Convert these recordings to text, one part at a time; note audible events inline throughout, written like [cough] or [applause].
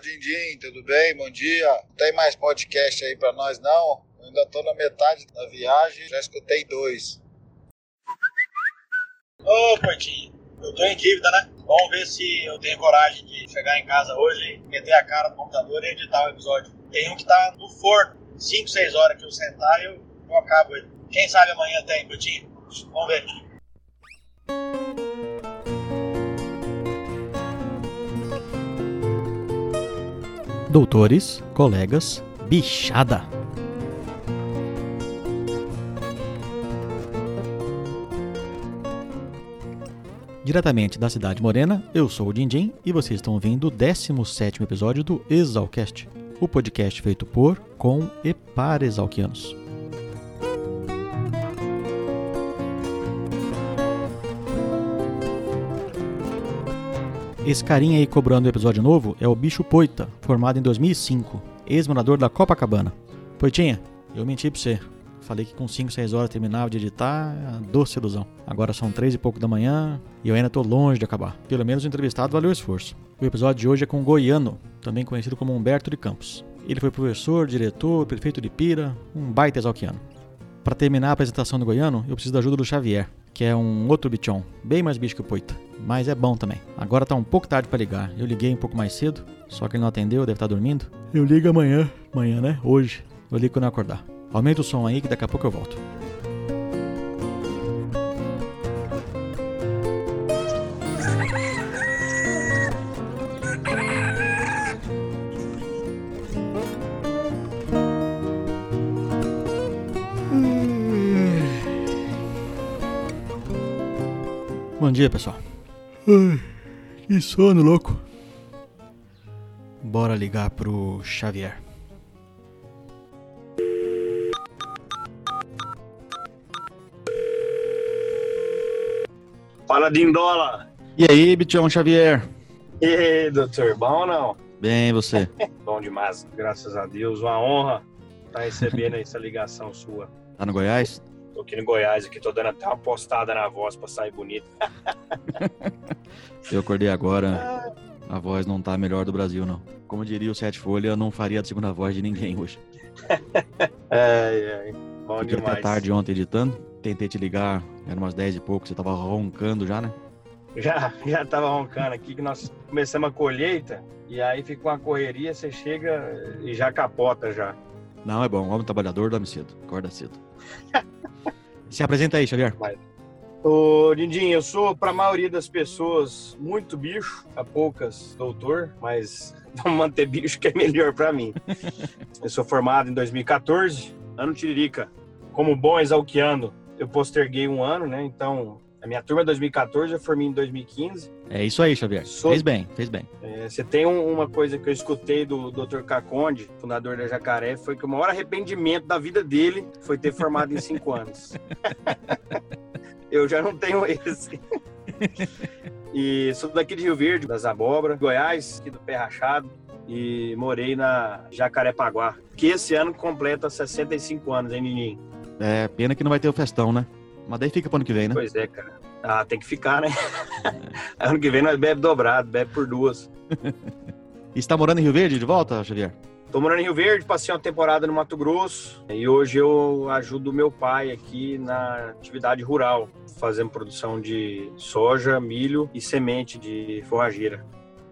Dindim, tudo bem? Bom dia. Não tem mais podcast aí pra nós, não? Eu ainda tô na metade da viagem, já escutei dois. Ô, Portinho, eu tô em dívida, né? Vamos ver se eu tenho coragem de chegar em casa hoje, meter a cara no computador e editar o episódio. Tem um que tá no forno, 5, 6 horas que eu sentar eu, eu acabo ele. Quem sabe amanhã tem, Portinho? Vamos ver. Doutores, colegas, bichada. Diretamente da cidade morena, eu sou o Dindim e vocês estão ouvindo o 17º episódio do Exalcast, o podcast feito por, com e para exalquianos. Esse carinha aí cobrando o episódio novo é o Bicho Poita, formado em 2005, ex-morador da Copacabana. Poitinha, eu menti pra você. Falei que com 5, 6 horas terminava de editar, é doce ilusão. Agora são 3 e pouco da manhã e eu ainda tô longe de acabar. Pelo menos o entrevistado valeu o esforço. O episódio de hoje é com o Goiano, também conhecido como Humberto de Campos. Ele foi professor, diretor, prefeito de Pira, um baita exalquiano. Para terminar a apresentação do Goiano, eu preciso da ajuda do Xavier, que é um outro bichão, bem mais bicho que o Poita, mas é bom também. Agora tá um pouco tarde para ligar. Eu liguei um pouco mais cedo, só que ele não atendeu, deve estar dormindo. Eu ligo amanhã, amanhã, né? Hoje. Eu ligo quando eu acordar. Aumenta o som aí que daqui a pouco eu volto. Dia, pessoal. Ai, que sono louco. Bora ligar pro Xavier. Fala, Dindola! E aí, bichão Xavier? E aí, doutor, bom ou não? Bem, você? [laughs] Bom demais, graças a Deus. Uma honra estar recebendo essa ligação sua. Tá no Goiás? Tô aqui no Goiás, aqui tô dando até uma postada na voz pra sair bonito. Eu acordei agora. A voz não tá a melhor do Brasil, não. Como diria o Sete Folha, eu não faria a segunda voz de ninguém hoje. [laughs] Ai, ai, bom Fiquei demais. até tarde ontem editando. Tentei te ligar, era umas 10 e pouco, você tava roncando já, né? Já, já tava roncando aqui que nós começamos a colheita e aí fica uma correria, você chega e já capota já. Não, é bom. Homem trabalhador dorme cedo. Acorda cedo. [laughs] Se apresenta aí, Xavier. Ô, Dindim, eu sou, para a maioria das pessoas, muito bicho, a poucas doutor, mas [laughs] vamos manter bicho que é melhor para mim. [laughs] eu sou formado em 2014, ano Tiririca. Como bom exalquiano, eu posterguei um ano, né? Então, a minha turma é 2014, eu formei em 2015. É isso aí, Xavier. Sou- Fez bem, fez bem. É, você tem um- uma coisa que eu escutei do Dr. Caconde, fundador da Jacaré, foi que o maior arrependimento da vida dele foi ter formado em cinco anos. [laughs] eu já não tenho esse. e sou daqui de Rio Verde, das Abóbora, Goiás, aqui do Pé Rachado, e morei na Jacarepaguá, que esse ano completa 65 anos, hein, Nininho? É, pena que não vai ter o festão, né? Mas daí fica pro ano que vem, né? Pois é, cara. Ah, tem que ficar, né? [laughs] ano que vem nós bebe dobrado, bebe por duas. [laughs] E você tá morando em Rio Verde de volta, Xavier? Tô morando em Rio Verde, passei uma temporada no Mato Grosso e hoje eu ajudo meu pai aqui na atividade rural, fazendo produção de soja, milho e semente de forrageira.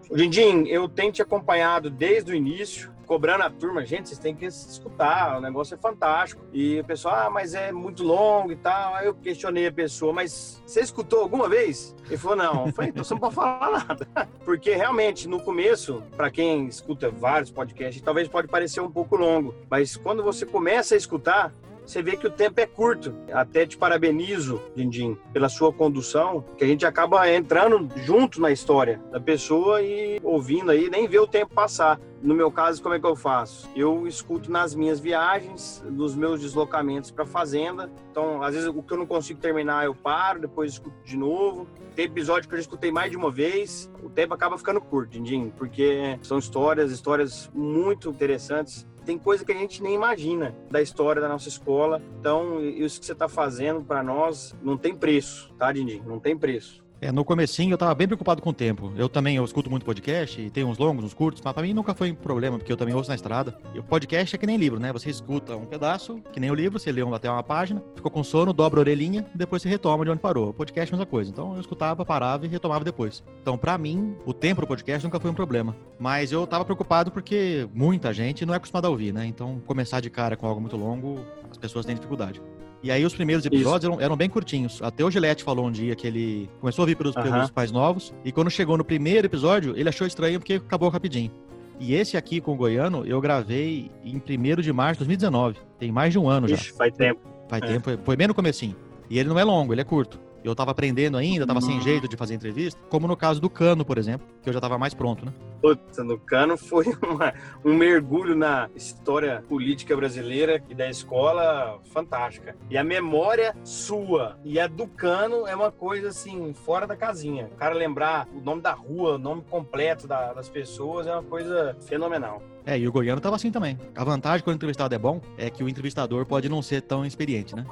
Dindim, eu tenho te acompanhado desde o início, cobrando a turma, gente, vocês têm que escutar, o negócio é fantástico. E o pessoal, ah, mas é muito longo e tal. Aí eu questionei a pessoa, mas você escutou alguma vez? Ele falou, não. Eu falei, então você não pode falar [laughs] nada. Porque realmente, no começo, para quem escuta vários podcasts, talvez pode parecer um pouco longo, mas quando você começa a escutar, você vê que o tempo é curto. Até te parabenizo, Dindim, pela sua condução, que a gente acaba entrando junto na história da pessoa e ouvindo aí, nem vê o tempo passar. No meu caso, como é que eu faço? Eu escuto nas minhas viagens, nos meus deslocamentos para fazenda. Então, às vezes, o que eu não consigo terminar, eu paro, depois escuto de novo. Tem episódio que eu já escutei mais de uma vez. O tempo acaba ficando curto, Dindim, porque são histórias, histórias muito interessantes tem coisa que a gente nem imagina da história da nossa escola. Então, isso que você está fazendo para nós não tem preço, tá, Dindim? Não tem preço. É, no comecinho eu tava bem preocupado com o tempo. Eu também eu escuto muito podcast, e tem uns longos, uns curtos, mas pra mim nunca foi um problema, porque eu também ouço na estrada. E o podcast é que nem livro, né? Você escuta um pedaço, que nem o livro, você lê até uma página, ficou com sono, dobra a orelhinha, depois você retoma de onde parou. O podcast é a mesma coisa. Então eu escutava, parava e retomava depois. Então, pra mim, o tempo do podcast nunca foi um problema. Mas eu tava preocupado porque muita gente não é acostumada a ouvir, né? Então, começar de cara com algo muito longo, as pessoas têm dificuldade. E aí os primeiros episódios eram, eram, bem curtinhos. Até o Gillette falou um dia que ele começou a ouvir pelos, pelos pais novos. E quando chegou no primeiro episódio, ele achou estranho porque acabou rapidinho. E esse aqui com o Goiano, eu gravei em 1 de março de 2019. Tem mais de um ano Ixi, já. faz tempo. Faz é. tempo, foi, foi bem no comecinho. E ele não é longo, ele é curto eu tava aprendendo ainda, tava sem jeito de fazer entrevista, como no caso do Cano, por exemplo, que eu já tava mais pronto, né? Puta, no Cano foi [laughs] uma, um mergulho na história política brasileira e da escola fantástica. E a memória sua e a do Cano é uma coisa assim, fora da casinha. O cara lembrar o nome da rua, o nome completo da, das pessoas é uma coisa fenomenal. É, e o Goiano tava assim também. A vantagem quando o entrevistado é bom é que o entrevistador pode não ser tão experiente, né?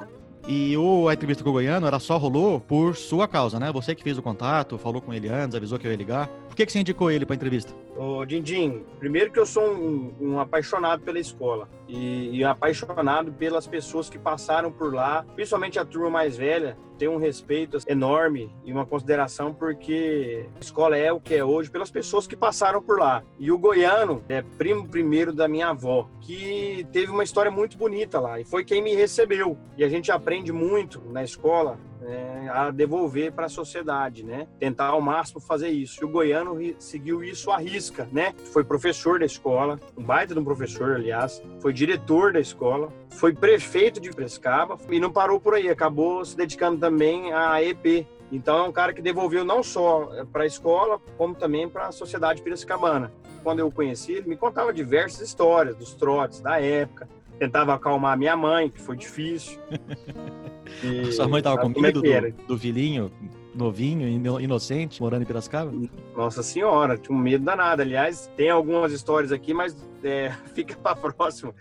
E o, a entrevista com o Goiano, ela só rolou por sua causa, né? Você que fez o contato, falou com ele antes, avisou que eu ia ligar. Por que, que você indicou ele para entrevista? Dindim, primeiro que eu sou um, um apaixonado pela escola e, e, apaixonado pelas pessoas que passaram por lá, principalmente a turma mais velha, tenho um respeito enorme e uma consideração porque a escola é o que é hoje pelas pessoas que passaram por lá. E o Goiano é primo primeiro da minha avó, que teve uma história muito bonita lá e foi quem me recebeu. E a gente aprende muito na escola é, a devolver para a sociedade, né? Tentar ao máximo fazer isso. E o Goiano seguiu isso à risca, né? Foi professor da escola, um baita de um professor, aliás, foi diretor da escola, foi prefeito de Prescaba e não parou por aí, acabou se dedicando também à EP, então é um cara que devolveu não só para a escola, como também para a sociedade piracicabana. Quando eu o conheci, ele me contava diversas histórias dos trotes da época, tentava acalmar minha mãe, que foi difícil. [laughs] E, Sua mãe tava com é medo é do, do filhinho novinho, inocente, morando em Piracicaba? Nossa senhora, tinha um medo danado. Aliás, tem algumas histórias aqui, mas é, [laughs] fica para próximo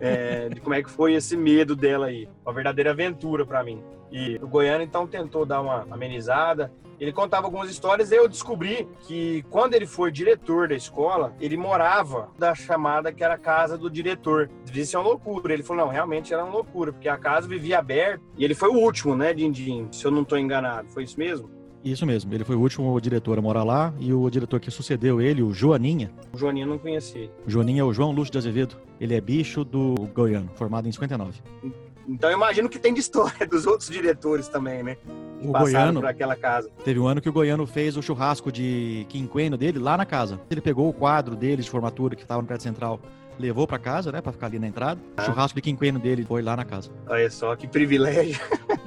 é, de como é que foi esse medo dela aí. Uma verdadeira aventura para mim. E o Goiano então tentou dar uma amenizada. Ele contava algumas histórias e eu descobri que quando ele foi diretor da escola, ele morava da chamada que era a casa do diretor. Devia ser uma loucura. Ele falou: não, realmente era uma loucura, porque a casa vivia aberta e ele foi o último, né, Dindim? Se eu não estou enganado. Foi isso mesmo? Isso mesmo, ele foi o último diretor a morar lá e o diretor que sucedeu ele, o Joaninha. O Joaninha não conheci. O Joaninha é o João Lúcio de Azevedo. Ele é bicho do Goiano, formado em 59. Então eu imagino que tem de história [laughs] dos outros diretores também, né? Que o Goiano, por aquela casa. Teve um ano que o Goiano fez o churrasco de quinquênio dele lá na casa. Ele pegou o quadro dele de formatura que estava no prédio central levou para casa, né, para ficar ali na entrada. O ah. churrasco de quinquênio dele foi lá na casa. Olha só que privilégio.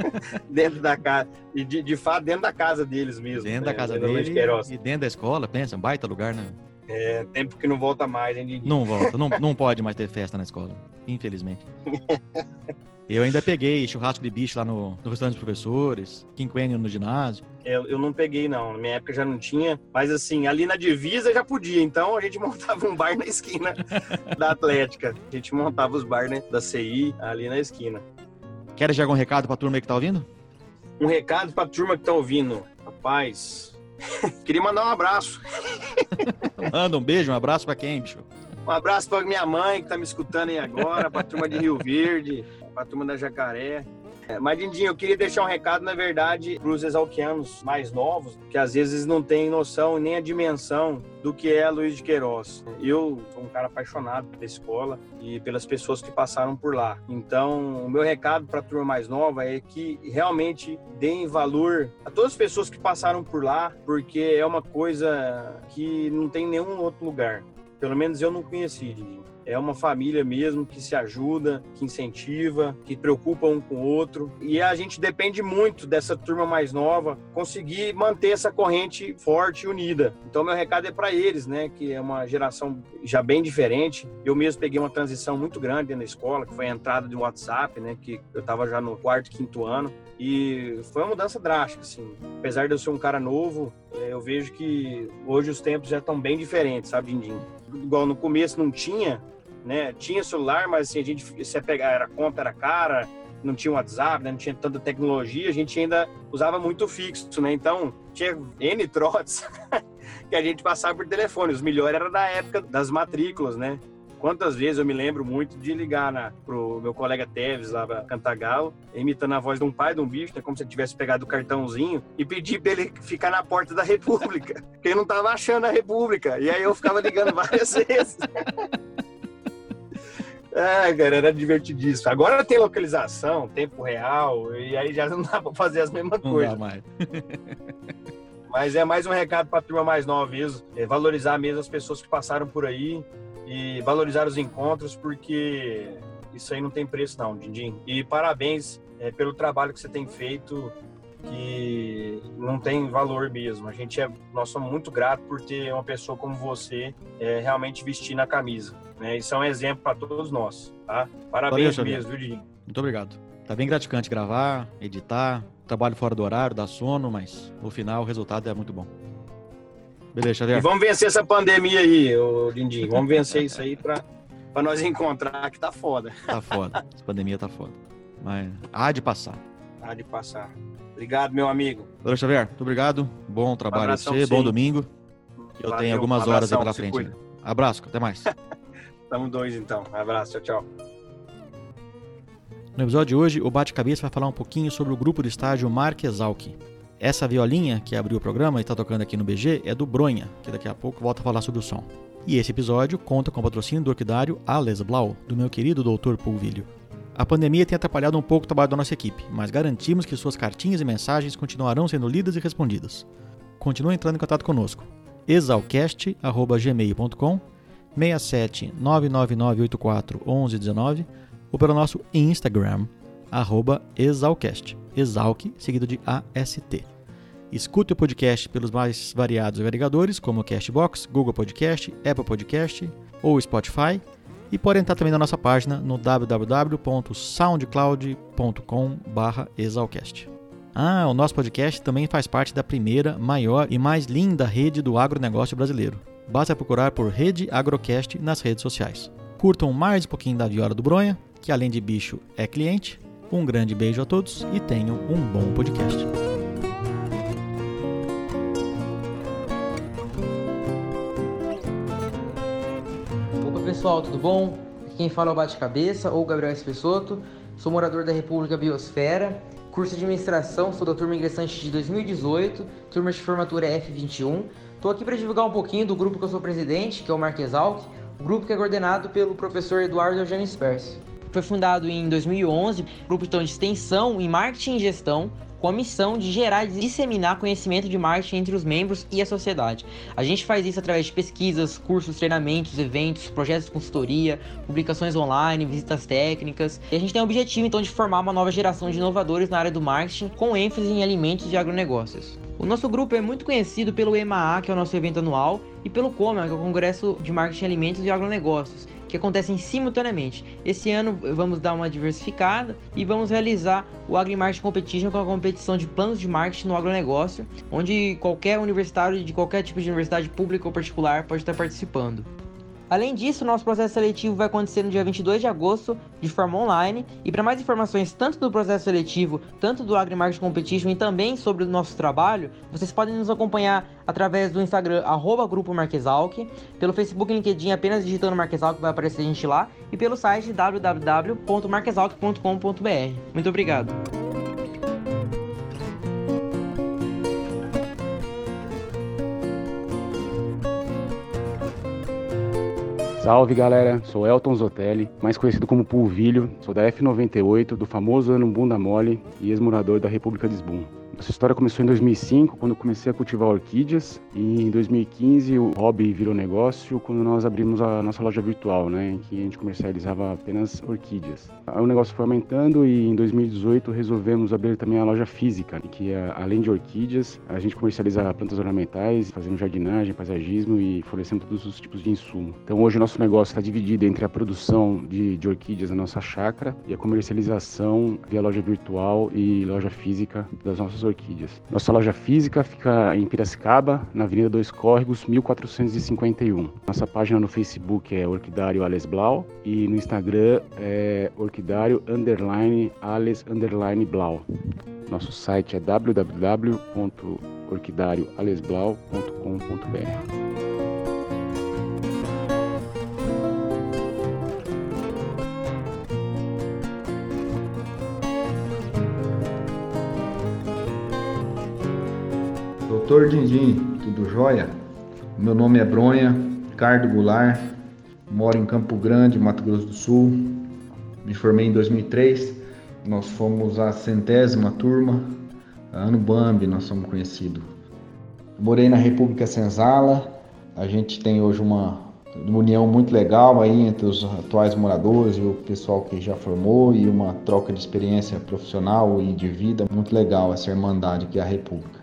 [laughs] dentro da casa e de, de fato dentro da casa deles mesmo. Dentro né? da casa dele e dentro da escola, pensa, um baita lugar, né? É, tempo que não volta mais, hein, Didi? Não volta, não, não pode mais ter festa na escola, infelizmente. [laughs] Eu ainda peguei churrasco de bicho lá no, no restaurante dos professores, quinquênio no ginásio. Eu, eu não peguei, não. Na minha época já não tinha. Mas assim, ali na divisa já podia. Então a gente [laughs] montava um bar na esquina [laughs] da Atlética. A gente montava os bar né, da CI ali na esquina. Queres já algum recado pra turma que tá ouvindo? Um recado pra turma que tá ouvindo. Rapaz, [laughs] queria mandar um abraço. Manda um beijo, um abraço pra quem, bicho? Um abraço pra minha mãe que tá me escutando aí agora, pra turma de Rio Verde, pra turma da Jacaré. É, mas, Dindinho, eu queria deixar um recado, na verdade, para os exalquianos mais novos, que às vezes não têm noção nem a dimensão do que é Luiz de Queiroz. Eu sou um cara apaixonado pela escola e pelas pessoas que passaram por lá. Então, o meu recado para a turma mais nova é que realmente deem valor a todas as pessoas que passaram por lá, porque é uma coisa que não tem nenhum outro lugar. Pelo menos eu não conheci, Dindinho. É uma família mesmo que se ajuda, que incentiva, que preocupa um com o outro. E a gente depende muito dessa turma mais nova conseguir manter essa corrente forte e unida. Então, meu recado é para eles, né? Que é uma geração já bem diferente. Eu mesmo peguei uma transição muito grande na escola, que foi a entrada do WhatsApp, né? Que eu estava já no quarto, quinto ano. E foi uma mudança drástica, assim. Apesar de eu ser um cara novo, é, eu vejo que hoje os tempos já estão bem diferentes, sabe, Dindim? Igual no começo não tinha, né? Tinha celular, mas assim, a gente se pegar era conta era cara, não tinha WhatsApp, né? não tinha tanta tecnologia, a gente ainda usava muito fixo, né? Então, tinha N trotes [laughs] que a gente passava por telefone. Os melhores era da época das matrículas, né? Quantas vezes eu me lembro muito de ligar na, pro meu colega Teves lá pra Cantagalo, imitando a voz de um pai de um bicho, né, como se ele tivesse pegado o cartãozinho, e pedir pra ele ficar na porta da República, [laughs] porque ele não tava achando a República. E aí eu ficava ligando várias [laughs] vezes. É, cara, era divertidíssimo. Agora tem localização, tempo real, e aí já não dá pra fazer as mesmas Não coisas. dá mais. Mas é mais um recado pra turma mais nova mesmo. É valorizar mesmo as pessoas que passaram por aí e valorizar os encontros, porque isso aí não tem preço não, Dindim. E parabéns é, pelo trabalho que você tem feito, que não tem valor mesmo. A gente é, nós somos muito gratos por ter uma pessoa como você é, realmente vestindo a camisa. Né? Isso é um exemplo para todos nós, tá? Parabéns Xavier. mesmo, viu, Dindim? Muito obrigado. Tá bem gratificante gravar, editar, trabalho fora do horário, dá sono, mas no final o resultado é muito bom. Beleza, E Xavier. vamos vencer essa pandemia aí, ô Dindim. Vamos vencer isso aí para nós encontrar que tá foda. Tá foda. [laughs] Essa pandemia tá foda. Mas há de passar. Tá de passar. Obrigado, meu amigo. Valeu, Xavier. Muito obrigado. Bom trabalho a abração você, pra bom domingo. Eu Valeu, tenho algumas horas aí abração, pela frente. cuida. ainda. Abraço, até mais. [laughs] Tamo dois então. Abraço, tchau, tchau. No episódio de hoje, o Bate-Cabeça vai falar um pouquinho sobre o grupo de estágio Marquesalque. Essa violinha que abriu o programa e está tocando aqui no BG é do Bronha, que daqui a pouco volta a falar sobre o som. E esse episódio conta com o patrocínio do orquidário Ales Blau, do meu querido Dr. Pulvilho. A pandemia tem atrapalhado um pouco o trabalho da nossa equipe, mas garantimos que suas cartinhas e mensagens continuarão sendo lidas e respondidas. Continue entrando em contato conosco. exalcast.gmail.com 67 99984 1119 ou pelo nosso Instagram, arroba exalcast, exalc, seguido de AST. Escute o podcast pelos mais variados agregadores, como Castbox, Google Podcast, Apple Podcast ou Spotify, e pode entrar também na nossa página no www.soundcloud.com exalcast. Ah, o nosso podcast também faz parte da primeira, maior e mais linda rede do agronegócio brasileiro. Basta procurar por Rede Agrocast nas redes sociais. Curtam mais um pouquinho da viola do Bronha, que além de bicho é cliente. Um grande beijo a todos e tenham um bom podcast. Pessoal, tudo bom? Quem fala é o Bate Cabeça ou Gabriel Espessoto. Sou morador da República Biosfera, curso de administração, sou da turma ingressante de 2018, turma de formatura F21. Estou aqui para divulgar um pouquinho do grupo que eu sou presidente, que é o Marquesalc, o grupo que é coordenado pelo professor Eduardo Eugênio Spers. Foi fundado em 2011, grupo então, de extensão em marketing e gestão, com a missão de gerar e disseminar conhecimento de marketing entre os membros e a sociedade. A gente faz isso através de pesquisas, cursos, treinamentos, eventos, projetos de consultoria, publicações online, visitas técnicas. E a gente tem o objetivo então de formar uma nova geração de inovadores na área do marketing com ênfase em alimentos e agronegócios. O nosso grupo é muito conhecido pelo EMAA, que é o nosso evento anual, e pelo COMA, que é o Congresso de Marketing, Alimentos e Agronegócios, que acontecem simultaneamente. Esse ano vamos dar uma diversificada e vamos realizar o AgriMarketing Competition, que é uma competição de planos de marketing no agronegócio, onde qualquer universitário de qualquer tipo de universidade pública ou particular pode estar participando. Além disso, nosso processo seletivo vai acontecer no dia 22 de agosto, de forma online. E para mais informações tanto do processo seletivo, tanto do AgriMarket Competition e também sobre o nosso trabalho, vocês podem nos acompanhar através do Instagram, arroba Grupo pelo Facebook e LinkedIn, apenas digitando Marquesalc vai aparecer a gente lá, e pelo site www.marquesalc.com.br. Muito obrigado! Salve galera, sou Elton Zotelli, mais conhecido como Pulvilho, sou da F98, do famoso ano Bunda Mole e ex-morador da República de Sbum. Essa história começou em 2005, quando comecei a cultivar orquídeas, e em 2015 o hobby virou negócio quando nós abrimos a nossa loja virtual, né, em que a gente comercializava apenas orquídeas. O negócio foi aumentando e em 2018 resolvemos abrir também a loja física, em que além de orquídeas, a gente comercializa plantas ornamentais, fazendo jardinagem, paisagismo e fornecendo todos os tipos de insumo. Então hoje o nosso negócio está dividido entre a produção de, de orquídeas na nossa chácara e a comercialização via loja virtual e loja física das nossas orquídeas orquídeas. Nossa loja física fica em Piracicaba, na Avenida Dois Córregos, 1451. Nossa página no Facebook é Orquidário Ales Blau e no Instagram é Orquidário underline Ales underline Blau. Nosso site é www.orquidarioalesblau.com.br. Doutor Dindim, tudo jóia? Meu nome é Bronha, Ricardo Goulart, moro em Campo Grande, Mato Grosso do Sul. Me formei em 2003, nós fomos a centésima turma, ano Bambi nós somos conhecidos. Morei na República Senzala, a gente tem hoje uma, uma união muito legal aí entre os atuais moradores e o pessoal que já formou e uma troca de experiência profissional e de vida muito legal essa irmandade que é a República.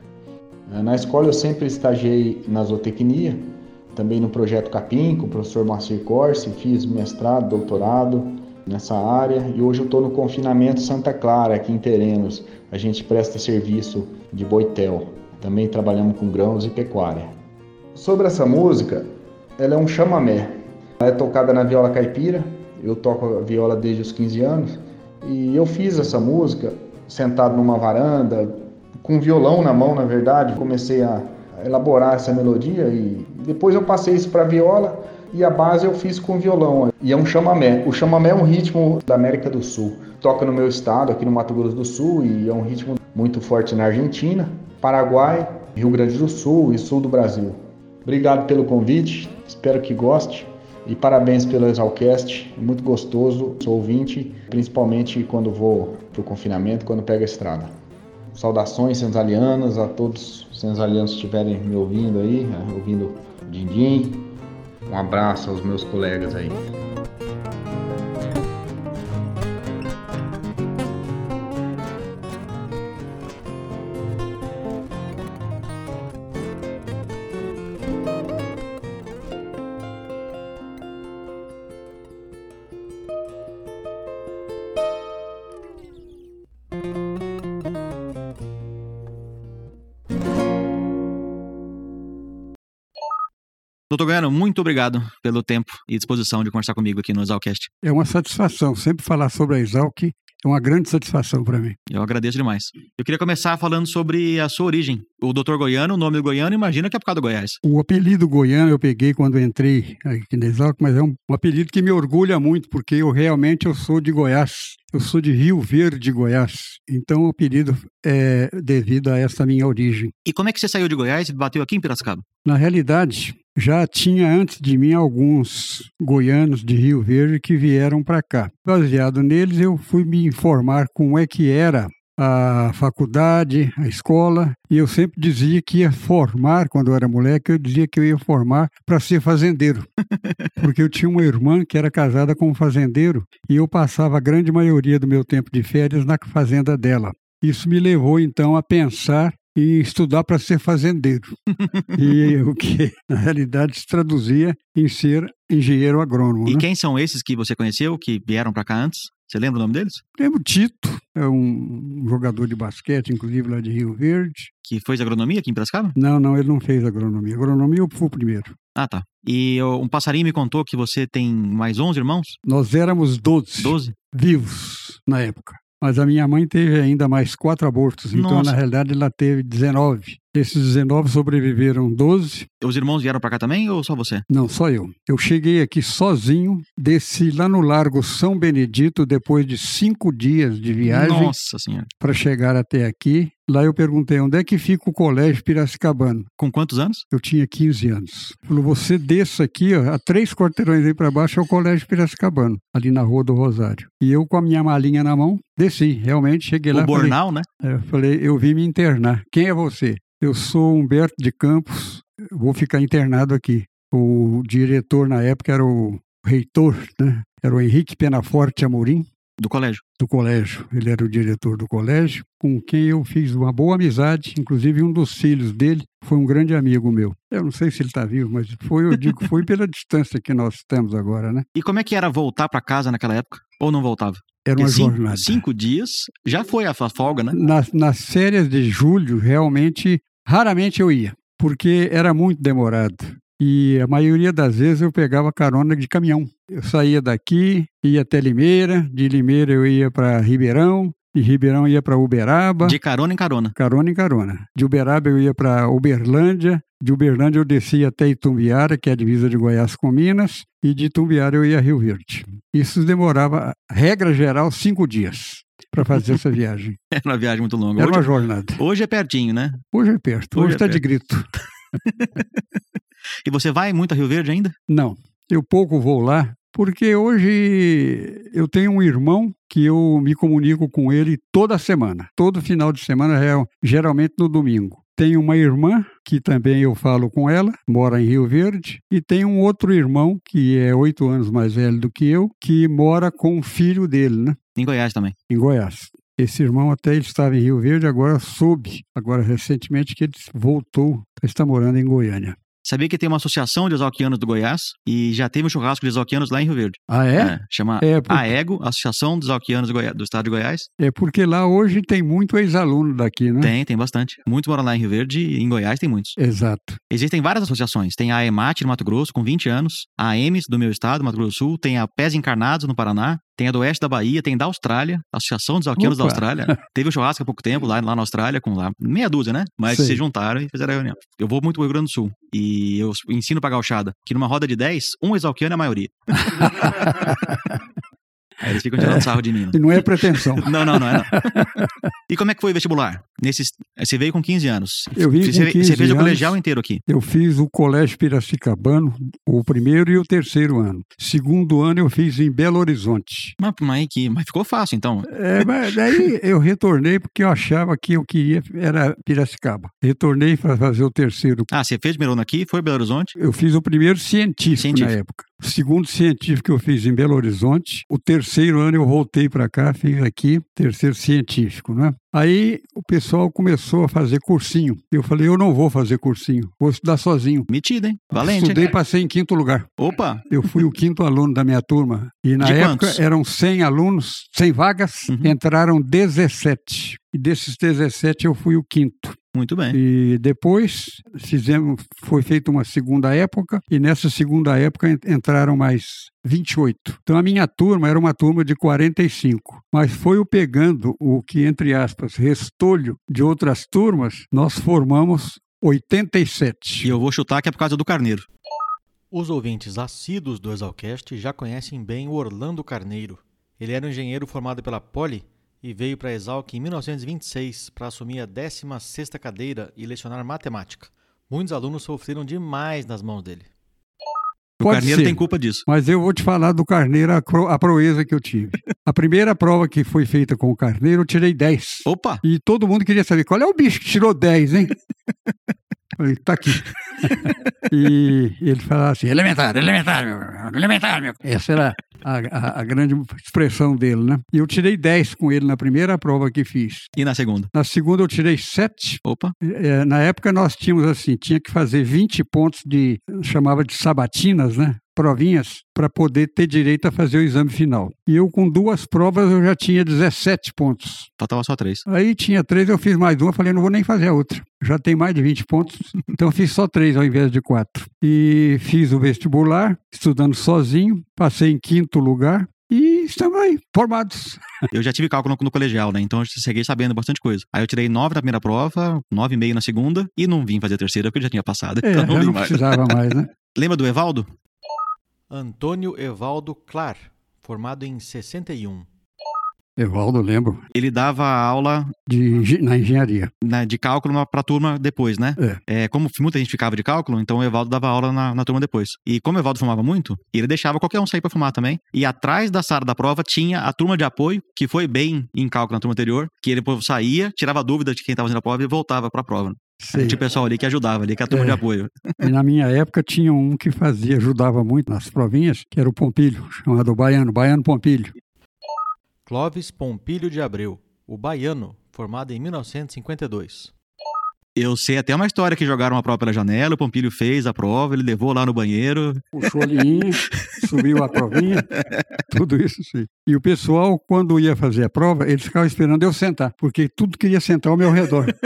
Na escola eu sempre estagiei na zootecnia, também no projeto Capim, com o professor Marcir Corsi, fiz mestrado, doutorado nessa área e hoje eu estou no confinamento Santa Clara, aqui em Terenos. A gente presta serviço de boitel, também trabalhamos com grãos e pecuária. Sobre essa música, ela é um chamamé. Ela é tocada na viola caipira, eu toco a viola desde os 15 anos e eu fiz essa música sentado numa varanda, com violão na mão, na verdade, comecei a elaborar essa melodia e depois eu passei isso para viola e a base eu fiz com violão. E é um chamamé. O chamamé é um ritmo da América do Sul. Toca no meu estado, aqui no Mato Grosso do Sul, e é um ritmo muito forte na Argentina, Paraguai, Rio Grande do Sul e sul do Brasil. Obrigado pelo convite, espero que goste. E parabéns pelo Exalcast, muito gostoso, sou ouvinte, principalmente quando vou para o confinamento, quando pego a estrada. Saudações senzalianas a todos os senzalianos que estiverem me ouvindo aí, né, ouvindo Dindim. Um abraço aos meus colegas aí. Doutor Goiano, muito obrigado pelo tempo e disposição de conversar comigo aqui no Exalcast. É uma satisfação. Sempre falar sobre a Exalc é uma grande satisfação para mim. Eu agradeço demais. Eu queria começar falando sobre a sua origem. O doutor Goiano, o nome do Goiano, imagina que é por causa do Goiás. O apelido Goiano eu peguei quando entrei aqui na Exalc, mas é um, um apelido que me orgulha muito, porque eu realmente eu sou de Goiás. Eu sou de Rio Verde, Goiás. Então o apelido é devido a essa minha origem. E como é que você saiu de Goiás e bateu aqui em Piracicaba? Na realidade, já tinha antes de mim alguns goianos de Rio Verde que vieram para cá. Baseado neles, eu fui me informar como é que era a faculdade, a escola, e eu sempre dizia que ia formar, quando eu era moleque, eu dizia que eu ia formar para ser fazendeiro. [laughs] Porque eu tinha uma irmã que era casada com um fazendeiro e eu passava a grande maioria do meu tempo de férias na fazenda dela. Isso me levou então a pensar e estudar para ser fazendeiro. [laughs] e o que na realidade se traduzia em ser engenheiro agrônomo. E né? quem são esses que você conheceu, que vieram para cá antes? Você lembra o nome deles? Lembro Tito, é um jogador de basquete, inclusive lá de Rio Verde. Que fez agronomia aqui em Piracicaba? Não, não, ele não fez agronomia. Agronomia eu fui o primeiro. Ah, tá. E um passarinho me contou que você tem mais 11 irmãos? Nós éramos 12, 12? vivos na época. Mas a minha mãe teve ainda mais quatro abortos, então Nossa. na realidade ela teve 19. Desses 19 sobreviveram 12. Os irmãos vieram para cá também ou só você? Não, só eu. Eu cheguei aqui sozinho, desci lá no Largo São Benedito depois de cinco dias de viagem Nossa senhora. para chegar até aqui. Lá eu perguntei onde é que fica o colégio Piracicabano. Com quantos anos? Eu tinha 15 anos. Falou, você desça aqui, ó, a três quarteirões aí para baixo é o colégio Piracicabano, ali na Rua do Rosário. E eu com a minha malinha na mão, desci. Realmente cheguei lá. o falei- Bornal, né? é, Eu falei, eu vim me internar. Quem é você? Eu sou Humberto de Campos, vou ficar internado aqui. O diretor na época era o reitor, né? Era o Henrique Penaforte Amorim. Do colégio. do colégio. Ele era o diretor do colégio, com quem eu fiz uma boa amizade. Inclusive, um dos filhos dele foi um grande amigo meu. Eu não sei se ele está vivo, mas foi, eu digo, foi pela [laughs] distância que nós estamos agora, né? E como é que era voltar para casa naquela época? Ou não voltava? Era uma cinco, jornada. cinco dias já foi a folga, né? Nas, nas férias de julho, realmente, raramente eu ia, porque era muito demorado. E a maioria das vezes eu pegava carona de caminhão. Eu saía daqui, ia até Limeira, de Limeira eu ia para Ribeirão, de Ribeirão ia para Uberaba. De carona em carona. Carona em carona. De Uberaba eu ia para Uberlândia, de Uberlândia eu descia até Itumbiara, que é a divisa de Goiás com Minas, e de Itumbiara eu ia a Rio Verde. Isso demorava, regra geral, cinco dias para fazer essa viagem. [laughs] Era uma viagem muito longa. Era uma Hoje, jornada. hoje é pertinho, né? Hoje é perto, Hoje hoje é está de grito. [laughs] E você vai muito a Rio Verde ainda? Não, eu pouco vou lá, porque hoje eu tenho um irmão que eu me comunico com ele toda semana, todo final de semana, real- geralmente no domingo. Tenho uma irmã que também eu falo com ela, mora em Rio Verde, e tenho um outro irmão que é oito anos mais velho do que eu, que mora com o filho dele, né, Em Goiás também. em Goiás. Esse irmão até ele estava em Rio Verde, agora soube, agora recentemente que ele voltou, está morando em Goiânia. Sabia que tem uma associação de exalquianos do Goiás e já teve um churrasco de exalquianos lá em Rio Verde. Ah, é? chama É, por- AEGO, Associação dos Exalquianos do, Goi- do Estado de Goiás. É porque lá hoje tem muito ex-aluno daqui, né? Tem, tem bastante. Muitos moram lá em Rio Verde e em Goiás tem muitos. Exato. Existem várias associações. Tem a EMAT no Mato Grosso, com 20 anos. A AEMS do meu estado, Mato Grosso do Sul. Tem a Pés Encarnados no Paraná. Tem a do Oeste da Bahia. Tem da Austrália, Associação dos Alquianos da. Austrália. [laughs] Teve um churrasco há pouco tempo lá, lá na Austrália, com lá meia dúzia, né? Mas Sei. se juntaram e fizeram a reunião. Eu vou muito pro Rio Grande do Sul. E eu ensino pra gauchada que numa roda de 10, um exalquiano é a maioria. [laughs] Aí eles ficam tirando sarro de mim. né? E não é pretensão. [laughs] Não, não, não é não. E como é que foi o vestibular? Nesses, você veio com 15 anos. Eu vim você, com 15 você fez o anos. colegial inteiro aqui. Eu fiz o Colégio Piracicabano, o primeiro e o terceiro ano. Segundo ano eu fiz em Belo Horizonte. Mas, mas, que, mas ficou fácil, então. É, mas daí eu retornei porque eu achava que eu queria era Piracicaba. Retornei para fazer o terceiro. Ah, você fez primeiro ano aqui, foi Belo Horizonte. Eu fiz o primeiro científico, Científico. na época. O segundo científico eu fiz em Belo Horizonte. O terceiro ano eu voltei para cá, fiz aqui, terceiro científico, né? Aí o pessoal começou a fazer cursinho. Eu falei, eu não vou fazer cursinho, vou estudar sozinho. Metido, hein? Valente. Estudei, hein? passei em quinto lugar. Opa! Eu fui o quinto aluno da minha turma. E na De época quantos? eram 100 alunos, 100 vagas, Uhum. entraram 17. E desses 17 eu fui o quinto. Muito bem. E depois fizemos, foi feita uma segunda época, e nessa segunda época en- entraram mais 28. Então a minha turma era uma turma de 45, mas foi o pegando o que, entre aspas, restolho de outras turmas, nós formamos 87. E eu vou chutar que é por causa do carneiro. Os ouvintes assíduos do Exalcast já conhecem bem o Orlando Carneiro. Ele era um engenheiro formado pela Poli e veio para a Exalc em 1926 para assumir a 16ª cadeira e lecionar matemática. Muitos alunos sofreram demais nas mãos dele. O Pode carneiro ser. tem culpa disso. Mas eu vou te falar do carneiro, a, proeza que eu tive. [laughs] A primeira prova que foi feita com o carneiro, eu tirei 10. Opa! E todo mundo queria saber qual é o bicho que tirou 10, hein? [laughs] Falei, tá aqui. [laughs] e ele falava assim: elementar, elementar, meu, elementar, meu. Essa era a, a- a grande expressão dele, né? E eu tirei 10 com ele na primeira prova que fiz. E na segunda? Na segunda eu tirei 7. Opa! É, na época nós tínhamos assim, tinha que fazer 20 pontos de, chamava de sabatinas, né? Provinhas, para poder ter direito a fazer o exame final. E eu com duas provas eu já tinha 17 pontos. Faltava só três. Aí tinha três, eu fiz mais uma, falei, não vou nem fazer a outra. Já tem mais de 20 pontos, [laughs] então eu fiz só três ao invés de quatro. E fiz o vestibular, estudando sozinho, passei em quinto lugar e estamos aí, formados. [laughs] Eu já tive cálculo no, no colegial, né? Então eu cheguei sabendo bastante coisa. Aí eu tirei nove na primeira prova, nove e meio na segunda, e não vim fazer a terceira porque eu já tinha passado. É, [laughs] então não já vim não mais. precisava mais, né? Lembra do Evaldo? Antônio Evaldo Clar, formado em 61. Evaldo, lembro, Ele dava aula de, na engenharia. né, de cálculo pra turma depois, né? É. como muita gente ficava de cálculo, então o Evaldo dava aula na, na turma depois. E como o Evaldo fumava muito, ele deixava qualquer um sair pra fumar também. E atrás da sala da prova tinha a turma de apoio, que foi bem em cálculo na turma anterior, que ele saía, tirava dúvida de quem tava fazendo a prova e voltava pra prova. Sei. Tinha pessoal ali que ajudava ali, que é a turma É. de apoio. E na minha época tinha um que fazia, ajudava muito nas provinhas, que era o Pompilho, chamado Baiano, Baiano Pompilho. Clóvis Pompílio de Abreu, o baiano, formado em 1952. Eu sei até uma história que jogaram a prova pela janela, o Pompílio fez a prova, ele levou lá no banheiro. Puxou a linha, subiu a provinha, [laughs] tudo isso sim. E o pessoal, quando ia fazer a prova, eles ficavam esperando eu sentar, porque tudo queria sentar ao meu redor. [laughs]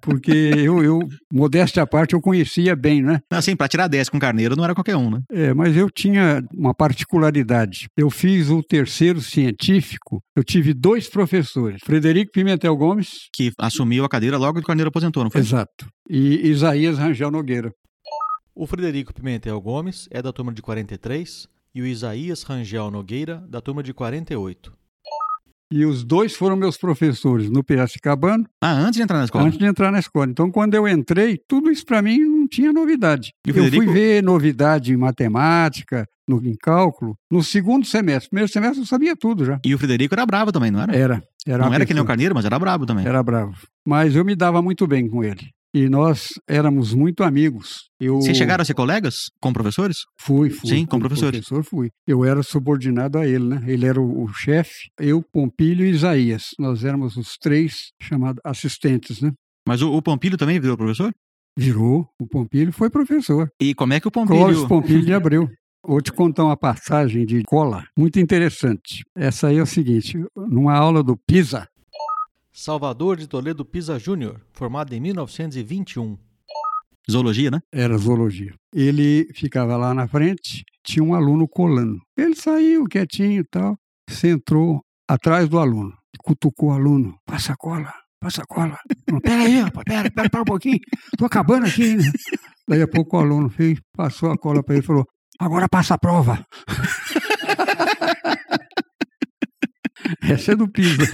Porque eu, eu modéstia à parte, eu conhecia bem, né? Assim, para tirar 10 com carneiro não era qualquer um, né? É, mas eu tinha uma particularidade. Eu fiz o terceiro científico, eu tive dois professores, Frederico Pimentel Gomes. Que assumiu a cadeira logo que o Carneiro aposentou, não foi? Exato. E Isaías Rangel Nogueira. O Frederico Pimentel Gomes é da turma de 43 e o Isaías Rangel Nogueira da turma de 48. E os dois foram meus professores no Piracicabano. Ah, antes de entrar na escola? Antes de entrar na escola. Então, quando eu entrei, tudo isso para mim não tinha novidade. eu Frederico... fui ver novidade em matemática, no, em cálculo, no segundo semestre. Primeiro semestre eu sabia tudo já. E o Frederico era bravo também, não era? Era. Era não era que nem o Carneiro, mas era bravo também. Era bravo. Mas eu me dava muito bem com ele e nós éramos muito amigos. Eu... Vocês chegaram a ser colegas com professores? Fui, fui. Sim, com professores. professor fui. Eu era subordinado a ele, né? Ele era o, o chefe, eu, Pompílio e Isaías. Nós éramos os três chamados assistentes, né? Mas o, o Pompílio também virou professor? Virou. O Pompílio foi professor. E como é que o Pompílio... Clóvis Pompílio de Abreu. Vou te contar uma passagem de cola muito interessante. Essa aí é o seguinte: numa aula do PISA, Salvador de Toledo Pisa Júnior, formado em 1921. Zoologia, né? Era zoologia. Ele ficava lá na frente, tinha um aluno colando. Ele saiu quietinho e tal, sentou atrás do aluno, cutucou o aluno, passa a cola, passa a cola. pera aí, rapaz, pera, pera, pera um pouquinho, tô acabando aqui. Né? Daí a pouco o aluno fez, passou a cola para ele e falou, agora passa a prova. Essa é do Pisa.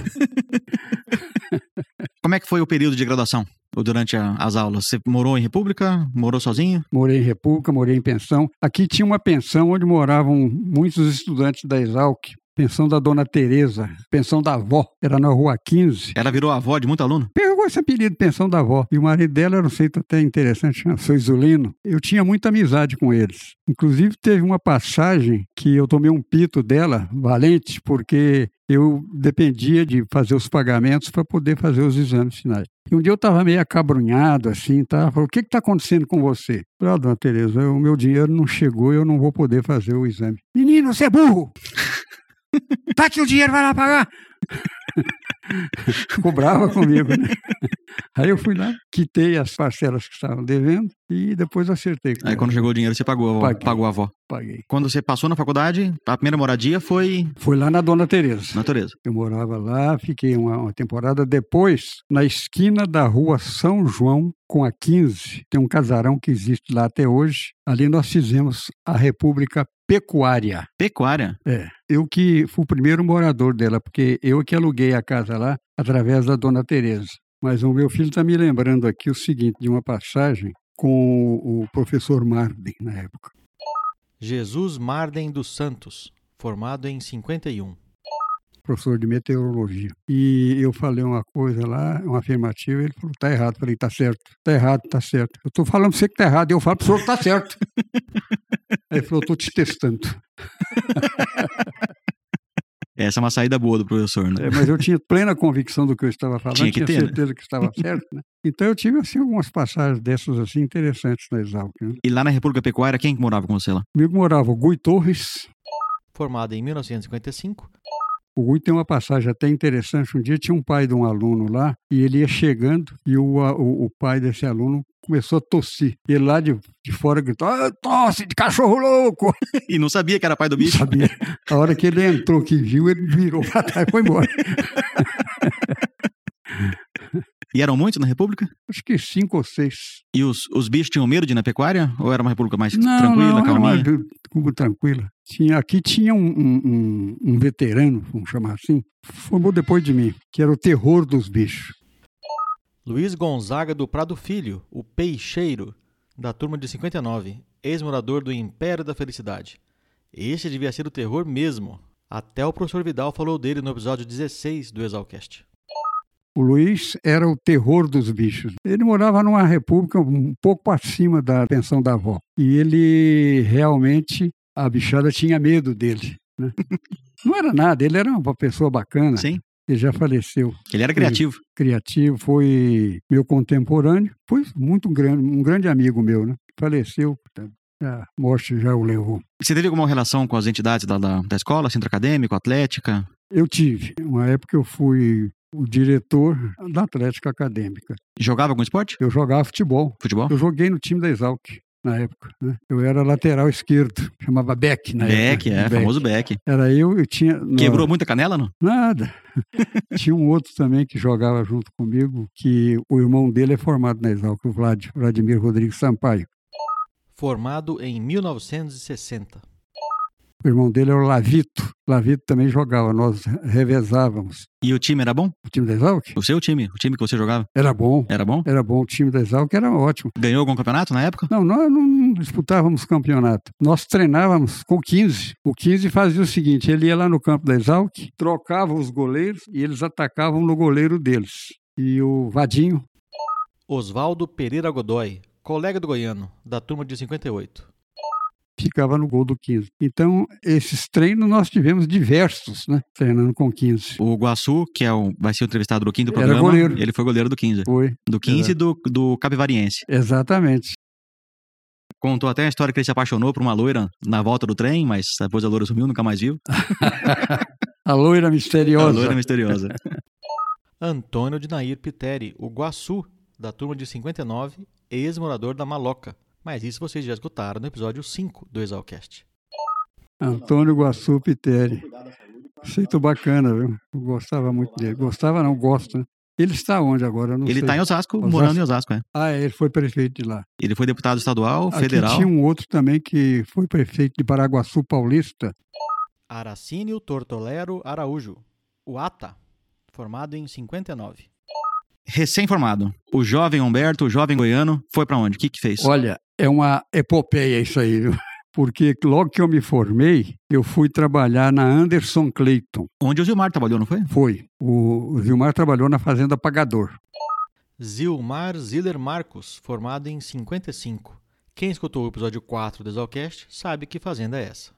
Como é que foi o período de graduação? Durante a, as aulas? Você morou em República? Morou sozinho? Morei em República, morei em pensão. Aqui tinha uma pensão onde moravam muitos estudantes da Exalc. Pensão da Dona Tereza, pensão da avó, era na rua 15. Ela virou avó de muito aluno? Pegou esse apelido, pensão da avó. E o marido dela era um feito até interessante, chama Zulino. Eu tinha muita amizade com eles. Inclusive, teve uma passagem que eu tomei um pito dela, valente, porque eu dependia de fazer os pagamentos para poder fazer os exames finais. E um dia eu estava meio acabrunhado, assim, tá? Falei, o que está acontecendo com você? Falei, ah, dona Tereza, o meu dinheiro não chegou e eu não vou poder fazer o exame. Menino, você é burro! Tá aqui o dinheiro, vai lá pagar. [laughs] Ficou brava comigo, né? Aí eu fui lá, quitei as parcelas que estavam devendo e depois acertei. Aí quando chegou o dinheiro, você pagou, Paguei. pagou a avó? Paguei. Quando você passou na faculdade, a primeira moradia foi. Foi lá na Dona Tereza. Na Tereza. Eu morava lá, fiquei uma, uma temporada. Depois, na esquina da rua São João, com a 15, tem um casarão que existe lá até hoje. Ali nós fizemos a República Pecuária. Pecuária? É. Eu que fui o primeiro morador dela, porque eu que aluguei a casa lá através da Dona Tereza. Mas o meu filho está me lembrando aqui o seguinte, de uma passagem com o professor Marden, na época. Jesus Marden dos Santos, formado em 51. Professor de meteorologia. E eu falei uma coisa lá, uma afirmativa, ele falou, tá errado. Eu falei, tá certo, tá errado, tá certo. Eu tô falando pra você que tá errado, e eu falo pro senhor que tá certo. [laughs] Aí ele falou, tô te testando. Essa é uma saída boa do professor, né? É, mas eu tinha plena convicção do que eu estava falando, tinha, que tinha ter, né? certeza né? que estava certo, né? Então eu tive assim algumas passagens dessas assim interessantes na Exalc. Né? E lá na República Pecuária, quem que morava com você lá? Comigo morava o Gui Torres. Formado em 1955. O Gui tem uma passagem até interessante. Um dia tinha um pai de um aluno lá e ele ia chegando e o, o, o pai desse aluno começou a tossir. Ele lá de, de fora gritou: ah, tosse de cachorro louco! [laughs] E não sabia que era pai do bicho? Não sabia. A hora que ele entrou, que viu, ele virou para trás e foi embora. [laughs] E eram muitos na República? Acho que cinco ou seis. E os, os bichos tinham medo de ir na pecuária? Ou era uma república mais não, tranquila, não, calminha? Não, tranquila. Tinha, aqui tinha um, um, um, veterano, vamos chamar assim, formou depois de mim, que era o terror dos bichos. Luiz Gonzaga do Prado Filho, o Peixeiro, da turma de 59, ex-morador do Império da Felicidade. Este devia ser o terror mesmo. Até o professor Vidal falou dele no episódio 16 do Exalcast. O Luiz era o terror dos bichos. Ele morava numa república um pouco acima da pensão da avó. E ele realmente, a bichada tinha medo dele. Né? [laughs] Não era nada, ele era uma pessoa bacana. Sim. Ele já faleceu. Ele era criativo. Foi criativo, foi meu contemporâneo, foi muito grande, um grande amigo meu, né? Faleceu, a morte já o levou. Você teve alguma relação com as entidades da, da, da escola, centro acadêmico, atlética? Eu tive. Uma época eu fui o diretor da Atlética Acadêmica. Jogava algum esporte? Eu jogava futebol. Futebol? Eu joguei no time da Exalc na época. Né? Eu era lateral esquerdo, chamava Beck na Beck, época. é, Beck. famoso Beck. Era eu, eu tinha... Quebrou muita canela, não? Nada. [laughs] tinha um outro também que jogava junto comigo, que o irmão dele é formado na Exalc, o Vlad, Vladimir Rodrigues Sampaio. Formado em 1960. O irmão dele era o Lavito. Lavito também jogava, nós revezávamos. E o time era bom? O time da Exalc? O seu time, o time que você jogava? Era bom. Era bom? Era bom, o time da Exalc era ótimo. Ganhou algum campeonato na época? Não, nós não disputávamos campeonato. Nós treinávamos com 15. O 15 fazia o seguinte, ele ia lá no campo da Exalc, trocava os goleiros e eles atacavam no goleiro deles. E o Vadinho... Oswaldo Pereira Godoy, colega do Goiano, da turma de 58 ficava no gol do 15. Então, esses treinos nós tivemos diversos, né? Treinando com 15. O Guaçu, que é o, vai ser o entrevistado do quinto programa, Era goleiro. ele foi goleiro do 15. Foi. Do 15 e do, do Capivariense. Exatamente. Contou até a história que ele se apaixonou por uma loira na volta do trem, mas depois a loira sumiu, nunca mais viu. [laughs] a loira misteriosa. A loira misteriosa. [laughs] Antônio de Nair Piteri, o Guaçu, da turma de 59, ex-morador da Maloca. Mas isso vocês já escutaram no episódio 5 do Exalcast. Antônio Guaçu Piteri. Feito bacana, viu? Eu gostava muito dele. Gostava não, gosto, né? Ele está onde agora? Ele está em Osasco, Osasco, morando em Osasco, é. Ah, ele foi prefeito de lá. Ele foi deputado estadual, Aqui federal. tinha um outro também que foi prefeito de Paraguaçu Paulista. Aracínio Tortolero Araújo, o ATA, formado em 59 recém-formado. O jovem Humberto, o jovem goiano, foi para onde? O que que fez? Olha, é uma epopeia isso aí, viu? [laughs] Porque logo que eu me formei, eu fui trabalhar na Anderson Clayton. Onde o Zilmar trabalhou, não foi? Foi. O Zilmar trabalhou na Fazenda Pagador. Zilmar Ziller Marcos, formado em 55. Quem escutou o episódio 4 do Exalcast sabe que fazenda é essa.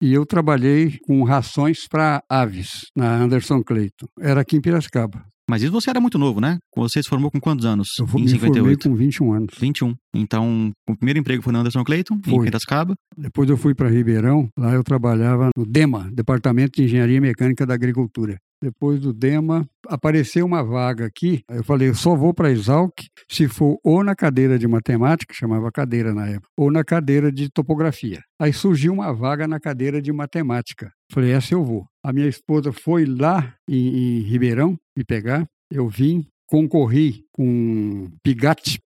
E eu trabalhei com rações para aves na Anderson Clayton. Era aqui em Piracicaba. Mas isso você era muito novo, né? Você se formou com quantos anos? Eu em me 58? formei com 21 anos. 21. Então, o primeiro emprego foi na Anderson Clayton, Foi. em Piracicaba. Depois eu fui para Ribeirão, lá eu trabalhava no DEMA, Departamento de Engenharia Mecânica da Agricultura. Depois do DEMA, apareceu uma vaga aqui. Eu falei, eu só vou para Exalc se for ou na cadeira de matemática, chamava cadeira na época, ou na cadeira de topografia. Aí surgiu uma vaga na cadeira de matemática. Falei, essa eu vou. A minha esposa foi lá em, em Ribeirão me pegar. Eu vim, concorri com Pigatti,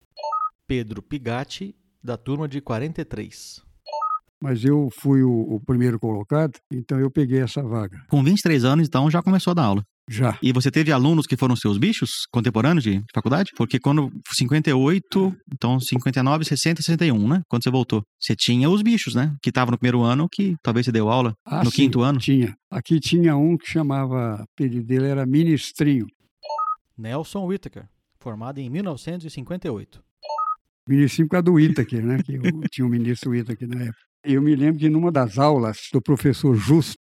Pedro Pigatti, da turma de 43. mas eu fui o, o primeiro colocado, então eu peguei essa vaga. Com 23 anos, então, já começou a dar aula. Já. E você teve alunos que foram seus bichos contemporâneos de faculdade? Porque quando 58, então 59, 60, 61, né? Quando você voltou, você tinha os bichos, né? Que estavam no primeiro ano, que talvez você deu aula Ah, no sim, quinto ano. Tinha. Aqui tinha um que chamava, o apelido dele era Ministrinho. Nelson Whittaker, formado em 1958. Ministrinho por causa do Itaker, né? Que eu tinha o ministro Itaker na época. Eu me lembro que numa das aulas do professor Justo,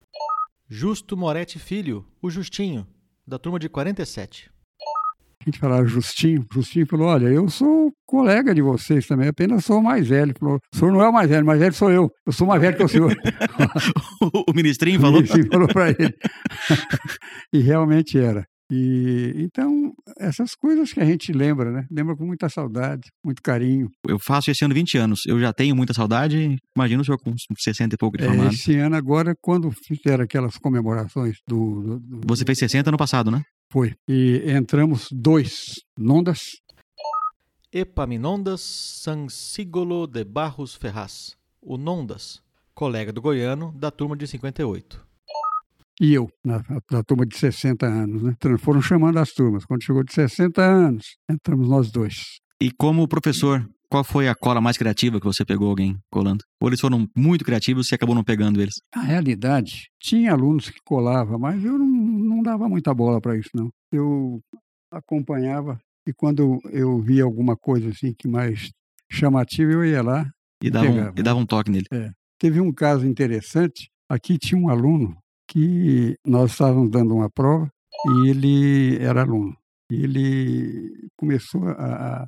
Justo Moretti Filho, o Justinho, da turma de 47. a gente falava Justinho, Justinho falou, olha, eu sou colega de vocês também, apenas sou o mais velho. Ele Falou, o senhor não é o mais velho, o mais velho sou eu. Eu sou mais velho que o senhor. [laughs] o ministrinho O falou. ministrinho falou para ele. [laughs] e realmente era. E então, essas coisas que a gente lembra, né? Lembra com muita saudade, muito carinho. Eu faço esse ano 20 anos. Eu já tenho muita saudade. Imagina o senhor com 60 e pouco de É, formado. esse ano agora, quando fizeram aquelas comemorações do, do- do- Você fez 60 ano passado, né? foi e entramos dois nondas, Epaminondas Sansigolo de Barros Ferraz, o Nondas, colega do goiano da turma de 58. E eu, na, na turma de 60 anos, né? Então, foram chamando as turmas. Quando chegou de 60 anos, entramos nós dois. E como professor, qual foi a cola mais criativa que você pegou alguém colando? Ou eles foram muito criativos e acabou não pegando eles? Na realidade, tinha alunos que colavam, mas eu não, não dava muita bola para isso, não. Eu acompanhava e quando eu via alguma coisa assim que mais chamativa, eu ia lá. E dava, um, pegava. e dava um toque nele. Teve um caso interessante. Aqui tinha um aluno que nós estávamos dando uma prova e ele era aluno. E ele começou a,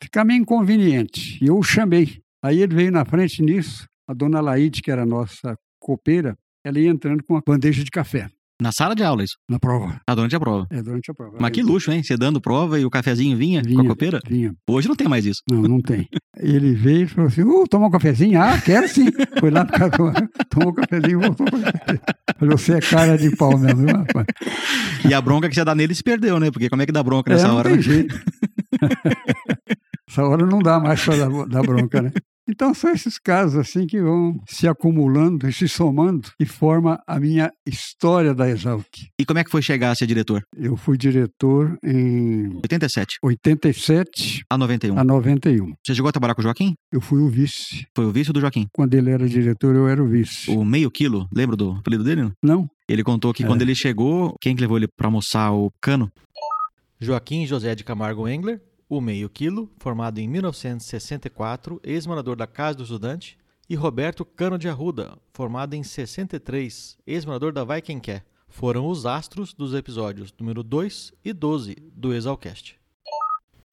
ficar meio inconveniente. E eu o chamei. Aí ele veio na frente nisso, a dona Laide, que era nossa copeira, ela ia entrando com uma bandeja de café. Na sala de aula, isso? Na prova. Ah, durante a prova. É, durante a prova. Mas que luxo, hein? Você dando prova e o cafezinho vinha, vinha com a copeira? Vinha. Hoje não tem mais isso. Não, não tem. [laughs] Ele veio e falou assim: uh, tomar um cafezinho? Ah, quero sim. [laughs] Foi lá para casa, [laughs] tomou um cafezinho e voltou para Falei, você é cara de pau mesmo, rapaz. E a bronca que você dá nele se perdeu, né? Porque como é que dá bronca nessa é, não hora? Tem né? jeito. Essa hora não dá mais para dar, dar bronca, né? Então são esses casos assim que vão se acumulando e se somando e forma a minha história da Exalc. E como é que foi chegar a ser diretor? Eu fui diretor em 87 87 a 91. a 91. Você chegou a trabalhar com o Joaquim? Eu fui o vice. Foi o vice do Joaquim. Quando ele era diretor, eu era o vice. O meio quilo, lembra do apelido dele? Não? Ele contou que É. quando ele chegou, quem que levou ele pra almoçar o cano? Joaquim José de Camargo Engler, o meio quilo, formado em 1964, ex-morador da Casa do Estudante, e Roberto Cano de Arruda, formado em 63, ex-morador da Vai Quem Quer. Foram os astros dos episódios número 2 e 12 do Exalcast.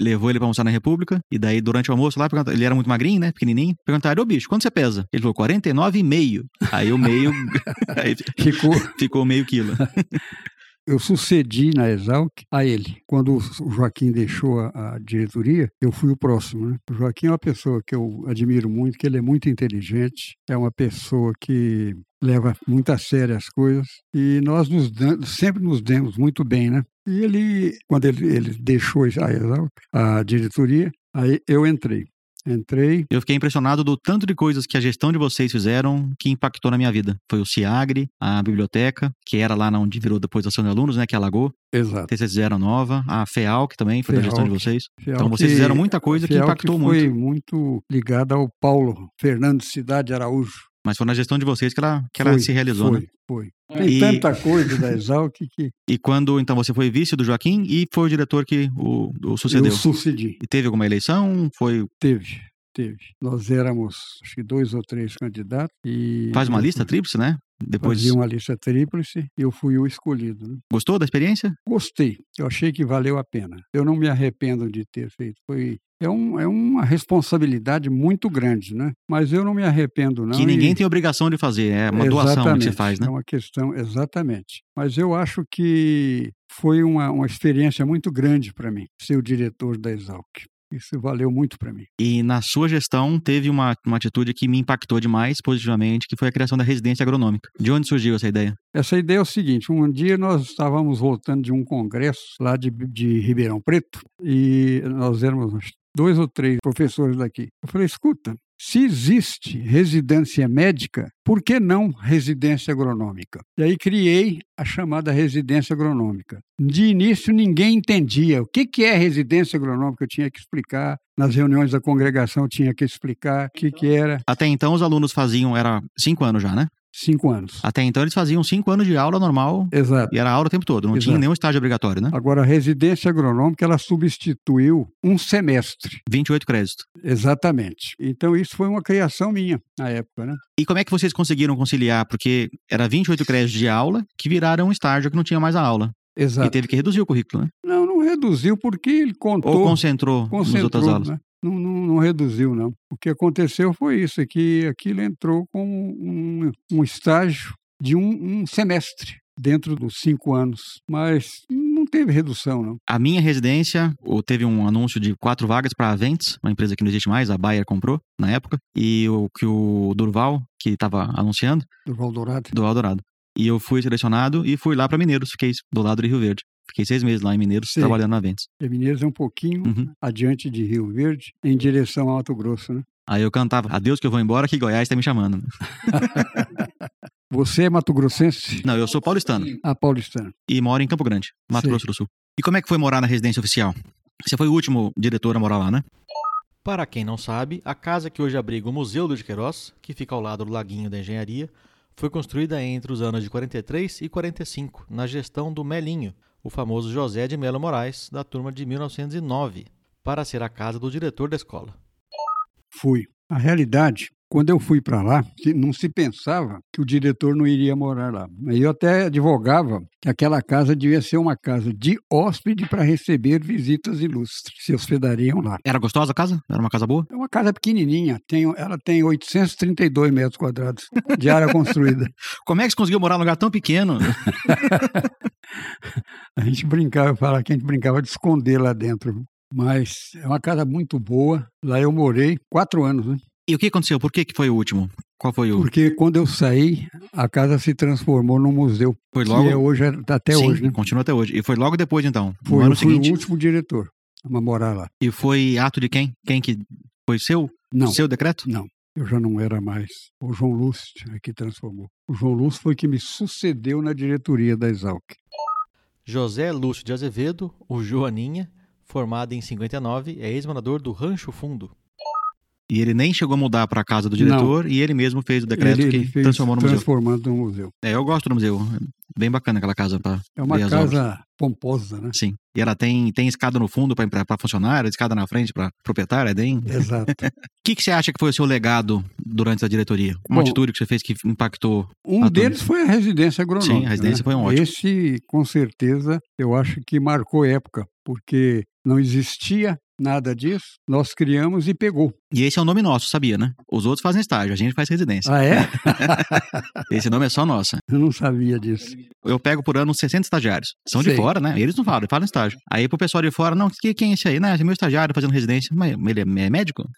Levou ele pra almoçar na República, e daí durante o almoço lá, ele era muito magrinho, né? Pequenininho. Perguntaram, ô bicho, quanto você pesa? Ele falou, 49,5. Aí o meio. [laughs] aí Ficou. ficou meio quilo. [laughs] Eu sucedi na Exalc a ele. Quando o Joaquim deixou a, a diretoria, eu fui o próximo. Né? O Joaquim é uma pessoa que eu admiro muito, que ele é muito inteligente, é uma pessoa que leva muito a sério as coisas e nós nos sempre nos demos muito bem, né? E ele, quando ele, ele deixou a a diretoria, aí eu entrei. Entrei, Eu fiquei impressionado do tanto de coisas que a gestão de vocês fizeram que impactou na minha vida. Foi o CIAGRE, a biblioteca, que era lá onde virou depois da ação de alunos, né? Que alagou. exato. Que vocês fizeram nova. A FEAL, que também foi da gestão de vocês. Então vocês que- fizeram muita coisa que impactou foi muito. muito ligada ao Paulo Fernando Cidade Araújo. Mas foi na gestão de vocês que ela, que ela Foi, se realizou, foi, né? Foi. Tem E- tanta coisa da Exalc que E quando, então, você foi vice do Joaquim e foi o diretor que o, o sucedeu. eu sucedi. E teve alguma eleição? Foi. Teve, teve. Nós éramos, acho que dois ou três candidatos. E Faz uma lista tríplice, né? Depois. Fazia uma lista tríplice e eu fui o escolhido. né? Gostou da experiência? Gostei, eu achei que valeu a pena. Eu não me arrependo de ter feito. Foi, é, um, é uma responsabilidade muito grande, né? Mas eu não me arrependo, não. que ninguém e- tem obrigação de fazer. É uma doação que você Exatamente, faz, né? É uma questão, exatamente. Mas eu acho que foi uma, uma experiência muito grande para mim, ser o diretor da Exalc. Isso valeu muito para mim. E na sua gestão teve uma, uma atitude que me impactou demais positivamente, que foi a criação da residência agronômica. De onde surgiu essa ideia? Essa ideia é o seguinte: um dia nós estávamos voltando de um congresso lá de, de Ribeirão Preto e nós éramos dois ou três professores daqui. Eu falei: escuta, se existe residência médica, por que não residência agronômica? E aí criei a chamada residência agronômica. De início ninguém entendia o que, que é residência agronômica, eu tinha que explicar. Nas reuniões da congregação eu tinha que explicar o que, que era. Até então os alunos faziam, era cinco anos já, né? Cinco anos. Até então eles faziam cinco anos de aula normal Exato. e era aula o tempo todo, não tinha Exato. nenhum estágio obrigatório, né? Agora, a residência agronômica, ela substituiu um semestre. 28 créditos. Exatamente. Então, isso foi uma criação minha na época, né? E como é que vocês conseguiram conciliar? Porque era 28 créditos de aula que viraram um estágio que não tinha mais a aula. E Exato. teve que reduzir o currículo, né? Não, não reduziu porque ele contou. Ou concentrou, nas outras aulas. né? Não, não, não reduziu, não. O que aconteceu foi isso, é que aquilo entrou como um, um estágio de um, um semestre dentro dos cinco anos. Mas não teve redução, não. A minha residência, ou teve um anúncio de quatro vagas para a Aventes, uma empresa que não existe mais, a Bayer comprou na época, e o que o Durval, que estava anunciando, Do Valdorado. do Eldorado. E eu fui selecionado e fui lá para Mineiros, fiquei do lado de Rio Verde. Fiquei seis meses lá em Mineiros, Sim. trabalhando na Aventes. E Mineiros é um pouquinho Uhum. adiante de Rio Verde, em direção ao Mato Grosso, né? Aí eu cantava, adeus que eu vou embora, que Goiás está me chamando. [laughs] Você é mato-grossense? Não, eu sou paulistano Ah, paulistano. e moro em Campo Grande, Mato Sei. Grosso do Sul. E como é que foi morar na residência oficial? Você foi o último diretor a morar lá, né? Para quem não sabe, a casa que hoje abriga o Museu do de Queiroz, que fica ao lado do Laguinho da Engenharia, foi construída entre os anos de 43 e 45, na gestão do Melinho, o famoso José de Melo Moraes, da turma de 1909, para ser a casa do diretor da escola. Fui. A realidade, Quando eu fui para lá, não se pensava que o diretor não iria morar lá. Eu até advogava que aquela casa devia ser uma casa de hóspede para receber visitas ilustres, se hospedariam lá. Era gostosa a casa? Era uma casa boa? É uma casa pequenininha, tem, ela tem 832 metros quadrados de área construída. [laughs] Como é que você conseguiu morar num lugar tão pequeno? [laughs] a gente brincava, falava que a gente brincava de esconder lá dentro. Mas é uma casa muito boa. Lá eu morei quatro anos, né? E o que aconteceu? Por que, que foi o último? Qual foi o. Porque quando eu saí, a casa se transformou num museu. Foi logo. Que é hoje, até Sim, hoje, né? Continua até hoje. E foi logo depois, então. Foi, no ano eu fui seguinte. o último diretor a morar lá. E foi ato de quem? Quem que. Foi seu? Não. Seu decreto? Não. Eu já não era mais. O João Lúcio é que transformou. O João Lúcio foi que me sucedeu na diretoria da Exalc. José Lúcio de Azevedo, o Joaninha, formado em 59, é ex-morador do Rancho Fundo. E ele nem chegou a mudar para a casa do diretor e ele mesmo fez o decreto ele, que ele transformou no museu. transformando no museu. É, eu gosto do museu. Bem bacana aquela casa para É uma casa pomposa, né? Sim. E ela tem, tem escada no fundo para funcionário, escada na frente para proprietário, é bem. Exato. [laughs] O que, que você acha que foi o seu legado durante a diretoria? Uma Bom, atitude que você fez que impactou? Um deles turma? foi a residência agronômica. Sim, a residência né? foi um ótimo. Esse, com certeza, eu acho que marcou época, porque não existia nada disso, nós criamos e pegou. E esse é o nome nosso, sabia, né? Os outros fazem estágio, a gente faz residência. Ah, é? [laughs] Esse nome é só nossa. eu não sabia disso. Eu pego por ano 60 estagiários. São de Sei. fora, né? Eles não falam, eles falam estágio. Aí pro pessoal de fora, não, que- quem é esse aí? Não, esse é meu estagiário fazendo residência. Mas ele é, é médico? [laughs]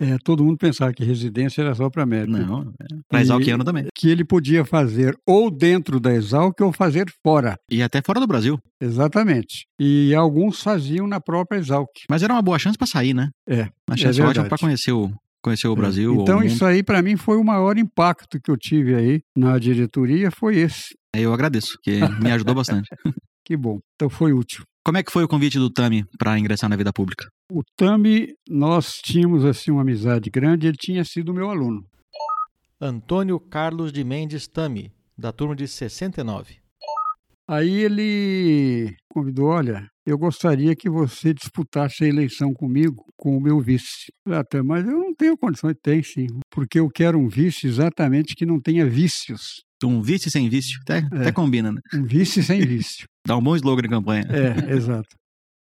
É, todo mundo pensava que residência era só para médico. Não, é pra exalquiano também. Que ele podia fazer ou dentro da Exalc ou fazer fora. E até fora do Brasil. Exatamente. E alguns faziam na própria Exalc. Mas era uma boa chance pra sair, né? É. Uma chance é ótima verdade. pra conhecer o, conhecer o Brasil. Então o isso aí para mim foi o maior impacto que eu tive aí na diretoria, foi esse. Eu agradeço, que me ajudou bastante. [laughs] Que bom. Então foi útil. Como é que foi o convite do Tami pra ingressar na vida pública? O Tami, nós tínhamos assim uma amizade grande, ele tinha sido meu aluno. Antônio Carlos de Mendes Tami, da turma de 69. Aí ele convidou, olha, eu gostaria que você disputasse a eleição comigo com o meu vice. Até, mas eu não tenho condições, tem sim, porque eu quero um vice exatamente que não tenha vícios. Um vice sem vício. Até, É. até combina, né? Um vice sem vício. [laughs] Dá um bom slogan de campanha. É, exato.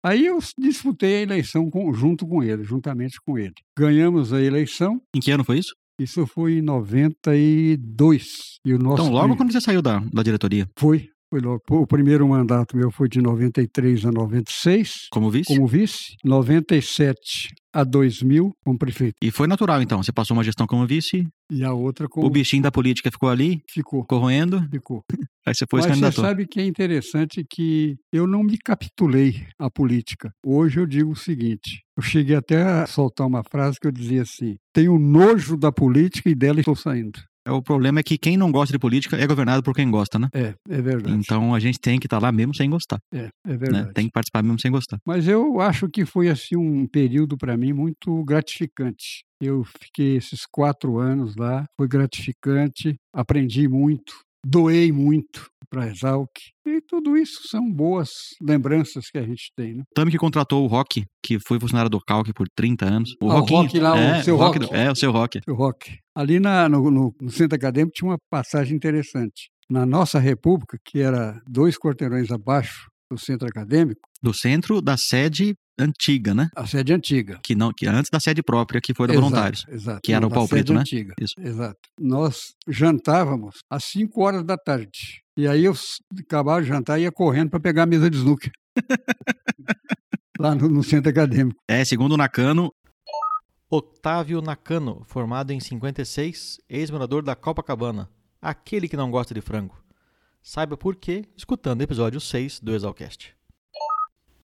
Aí eu disputei a eleição com- junto com ele, juntamente com ele. Ganhamos a eleição, Em que ano foi isso? isso foi em 92. E o nosso então, logo quando você saiu da, da diretoria, Foi, foi logo. O primeiro mandato meu foi de 93 a 96, como vice? como vice, 97 a 2000 como prefeito. E foi natural, então. Você passou uma gestão como vice, E a outra como o bichinho da política ficou ali, ficou. corroendo, Ficou. [laughs] aí você foi Mas você candidatou. sabe que é interessante que eu não me capitulei à política. Hoje eu digo o seguinte: eu cheguei até a soltar uma frase que eu dizia assim: tenho nojo da política e dela estou saindo. É, O problema é que quem não gosta de política é governado por quem gosta, né? É, é verdade. Então a gente tem que estar lá mesmo sem gostar. É, é Né? verdade. Tem que participar mesmo sem gostar. Mas eu acho que foi assim um período para mim muito gratificante. Eu fiquei esses quatro anos lá, foi gratificante, aprendi muito, doei muito para a Exalc. E tudo isso são boas lembranças que a gente tem, né? O Tami que contratou o Rock, que foi funcionário do Calc por 30 anos. O Ah, o Rockinho, Rock lá, o é, seu Rock Rock. do- é, o seu Rock. O Rock. Ali na, no, no- no centro acadêmico tinha uma passagem interessante. Na nossa república, que era dois quarteirões abaixo do centro acadêmico, Do centro da sede antiga, né? a sede antiga. Que, não, que antes da sede própria, que foi da Exato, Voluntários. Exato. que era o Pau Preto, né? antiga. Isso. Exato. Nós jantávamos às 5 horas da tarde. E aí eu acabava de jantar e ia correndo para pegar a mesa de snooker. Lá no, no centro acadêmico. É, segundo o Nakano, Otávio Nakano, formado em 56, ex-morador da Copacabana, aquele que não gosta de frango. Saiba por quê escutando o episódio 6 do Exalcast.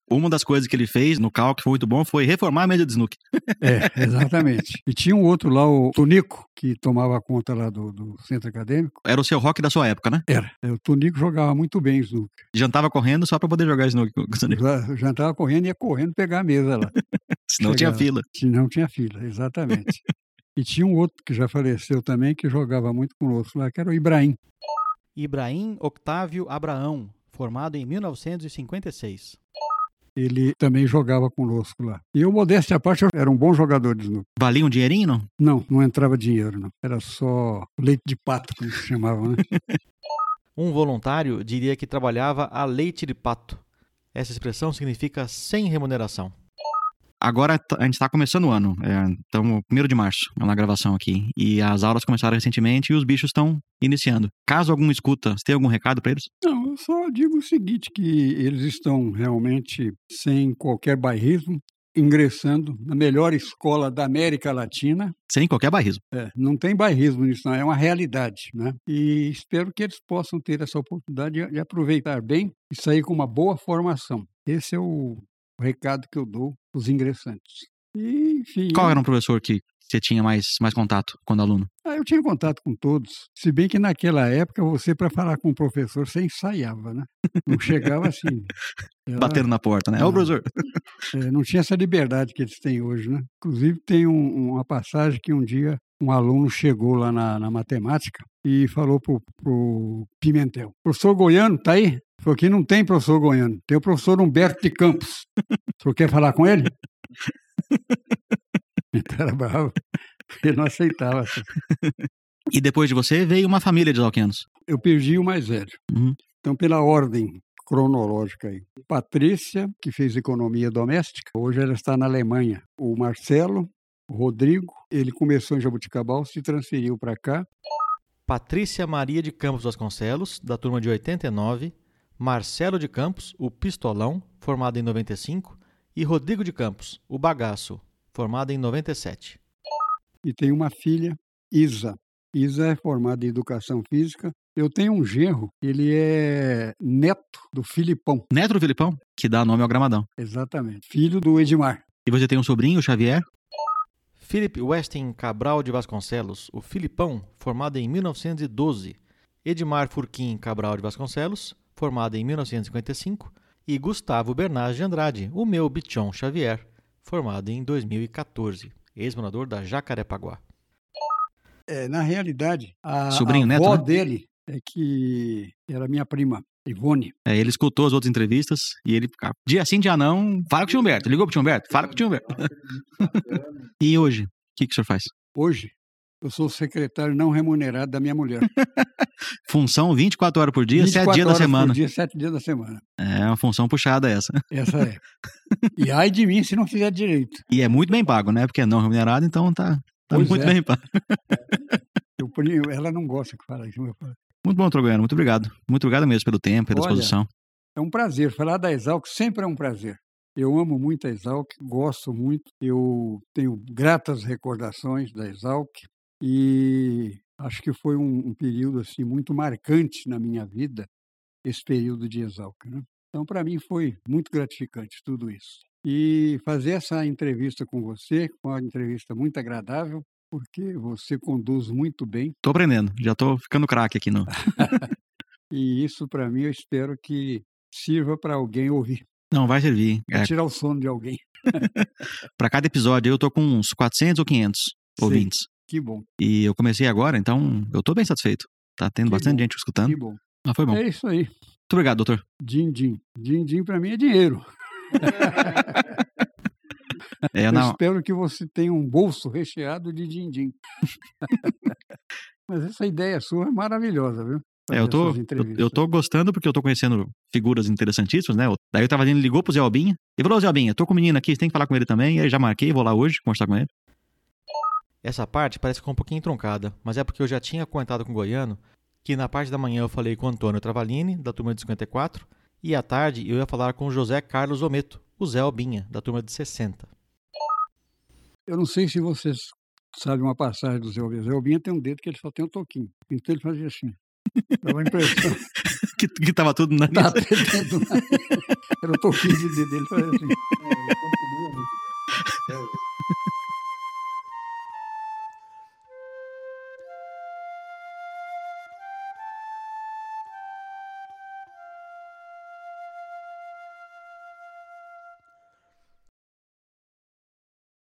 Uma das coisas que ele fez no Calc que foi muito bom foi reformar a mesa de snooker. [laughs] É, exatamente. e tinha um outro lá, o Tonico, que tomava conta lá do, do centro acadêmico. Era o seu rock da sua época, né? Era. É, O Tonico jogava muito bem snooker. Jantava correndo só pra poder jogar já estava correndo e ia correndo pegar a mesa lá. [laughs] Senão tinha Chegava. fila. Se não tinha fila, exatamente. e tinha um outro que já faleceu também, que jogava muito conosco lá, que era o Ibrahim. Ibrahim Octávio Abraão, formado em 1956. Ele também jogava conosco lá. E eu, modéstia à parte, eu era um bom jogador de snooker. Valia um dinheirinho, não? Não, não entrava dinheiro, não. Era só leite de pato, como se chamava, né? [laughs] um voluntário diria que trabalhava a leite de pato. Essa expressão significa sem remuneração. Agora a gente está começando o ano, é, então, primeiro de março, na gravação aqui. E as aulas começaram recentemente e os bichos estão iniciando. Caso algum escuta, você tem algum recado para eles? Não, eu só digo o seguinte, que eles estão realmente sem qualquer bairrismo, ingressando na melhor escola da América Latina. Sem qualquer bairrismo. É, não tem bairrismo nisso, não, é uma realidade. Né? E espero que eles possam ter essa oportunidade de aproveitar bem e sair com uma boa formação. Esse é o recado que eu dou os ingressantes. E, enfim, Qual era um professor que você tinha mais, mais contato quando aluno? Ah, eu tinha contato com todos. Se bem que naquela época, você, para falar com o professor, você ensaiava, né? Não chegava assim. [laughs] Era... Batendo na porta, né? É o professor. É, não tinha essa liberdade que eles têm hoje, né? Inclusive, tem um, uma passagem que um dia um aluno chegou lá na, na matemática e falou pro, pro Pimentel: Professor Goiano, tá aí? Falou que não tem professor Goiano, tem o professor Humberto de Campos. O senhor quer falar com ele? [laughs] Então era bravo. Ele não aceitava. E depois de você veio uma família de alquenos? Eu perdi o mais velho. Uhum. Então, pela ordem cronológica aí. Patrícia, que fez economia doméstica, hoje ela está na Alemanha. O Marcelo, o Rodrigo, ele começou em Jabuticabal, se transferiu para cá. Patrícia Maria de Campos Vasconcelos, da turma de 89, Marcelo de Campos, o Pistolão, formado em 95, e Rodrigo de Campos, o Bagaço, formado em 97. E tem uma filha, Isa. Isa é formada em Educação Física. Eu tenho um genro, ele é neto do Filipão. Neto do Filipão? Que dá nome ao Gramadão. Exatamente. Filho do Edmar. E você tem um sobrinho, o Xavier? Philip Westin Cabral de Vasconcelos, o Filipão, formado em 1912. Edmar Furquim Cabral de Vasconcelos, formado em 1955. E Gustavo Bernard de Andrade, o meu Bichon Xavier, formado em 2014, ex-morador da Jacarepaguá. É, na realidade, a, Sobrinho, a neto, avó né? dele é que era minha prima, Ivone. É, ele escutou as outras entrevistas e ele, ah, dia sim, dia não, fala com o tio Humberto. Ligou pro tio Humberto? Fala com o tio Humberto. [laughs] e hoje, o que, que o senhor faz? Hoje, eu sou o secretário não remunerado da minha mulher. [laughs] Função 24 horas por dia, 7 24 dias da horas semana. Por dia, 7 dias da semana. É uma função puxada essa. Essa é. e [laughs] ai de mim se não fizer direito. E é muito bem pago, né? Porque é não remunerado, então tá, tá muito é. bem pago. [laughs] Eu, ela não gosta que fala isso. mas eu falo. Muito bom, Trogoiano. Muito obrigado. Muito obrigado mesmo pelo tempo, pela Olha, disposição. É um prazer. Falar da Exalc sempre é um prazer. Eu amo muito a Exalc, gosto muito. Eu tenho gratas recordações da Exalc e acho que foi um, um período assim muito marcante na minha vida, esse período de Exalc. Né? Então, para mim, foi muito gratificante tudo isso. E fazer essa entrevista com você, uma entrevista muito agradável, porque você conduz muito bem. Tô aprendendo. Já tô ficando craque aqui no. [laughs] E isso, para mim, eu espero que sirva para alguém ouvir, Não, vai servir. para É, tirar o sono de alguém. [laughs] pra cada episódio eu tô com uns 400 ou 500 ouvintes. Que bom, E eu comecei agora, então eu tô bem satisfeito. Tá tendo Que bastante bom, gente escutando. que bom. Ah, foi bom. É isso aí. Muito obrigado, doutor. Din-din. Din-din para mim é dinheiro. [laughs] É, Eu não, espero que você tenha um bolso recheado de din-din. [laughs] Mas essa ideia sua é maravilhosa, viu? é, eu, tô, eu, eu tô gostando porque eu tô conhecendo figuras interessantíssimas, né? Daí eu tava ali, ele ligou pro Zé Albinha e falou: Zé Albinha, tô com o menino aqui, você tem que falar com ele também. E aí já marquei, vou lá hoje conversar com ele. Essa parte parece que ficou um pouquinho truncada, mas é porque eu já tinha comentado com o Goiano que na parte da manhã eu falei com o Antônio Travalini, da turma de 54, e à tarde eu ia falar com o José Carlos Ometo, o Zé Albinha, da turma de 60. Eu não sei se vocês sabem uma passagem do Zé Albinha. Zé Albinha tem um dedo que ele só tem um toquinho. Então ele fazia assim. Dava a impressão. [laughs] Que, que tava tudo na. Era o toquinho de dedo dele. Fazia assim.